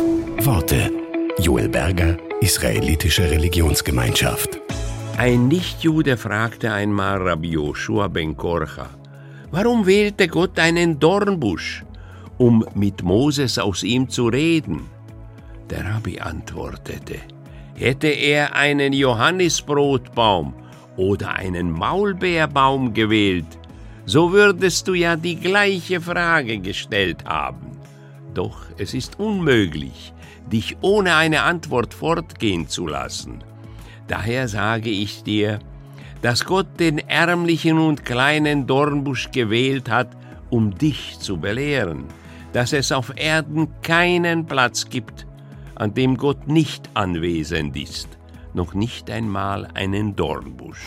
Worte. Joel Berger, Israelitische Religionsgemeinschaft. Ein Nichtjude fragte einmal Rabbi Joshua ben Korcha, warum wählte Gott einen Dornbusch, um mit Moses aus ihm zu reden? Der Rabbi antwortete, hätte er einen Johannisbrotbaum oder einen Maulbeerbaum gewählt, so würdest du ja die gleiche Frage gestellt haben. Doch es ist unmöglich, dich ohne eine Antwort fortgehen zu lassen. Daher sage ich dir, dass Gott den ärmlichen und kleinen Dornbusch gewählt hat, um dich zu belehren, dass es auf Erden keinen Platz gibt, an dem Gott nicht anwesend ist, noch nicht einmal einen Dornbusch.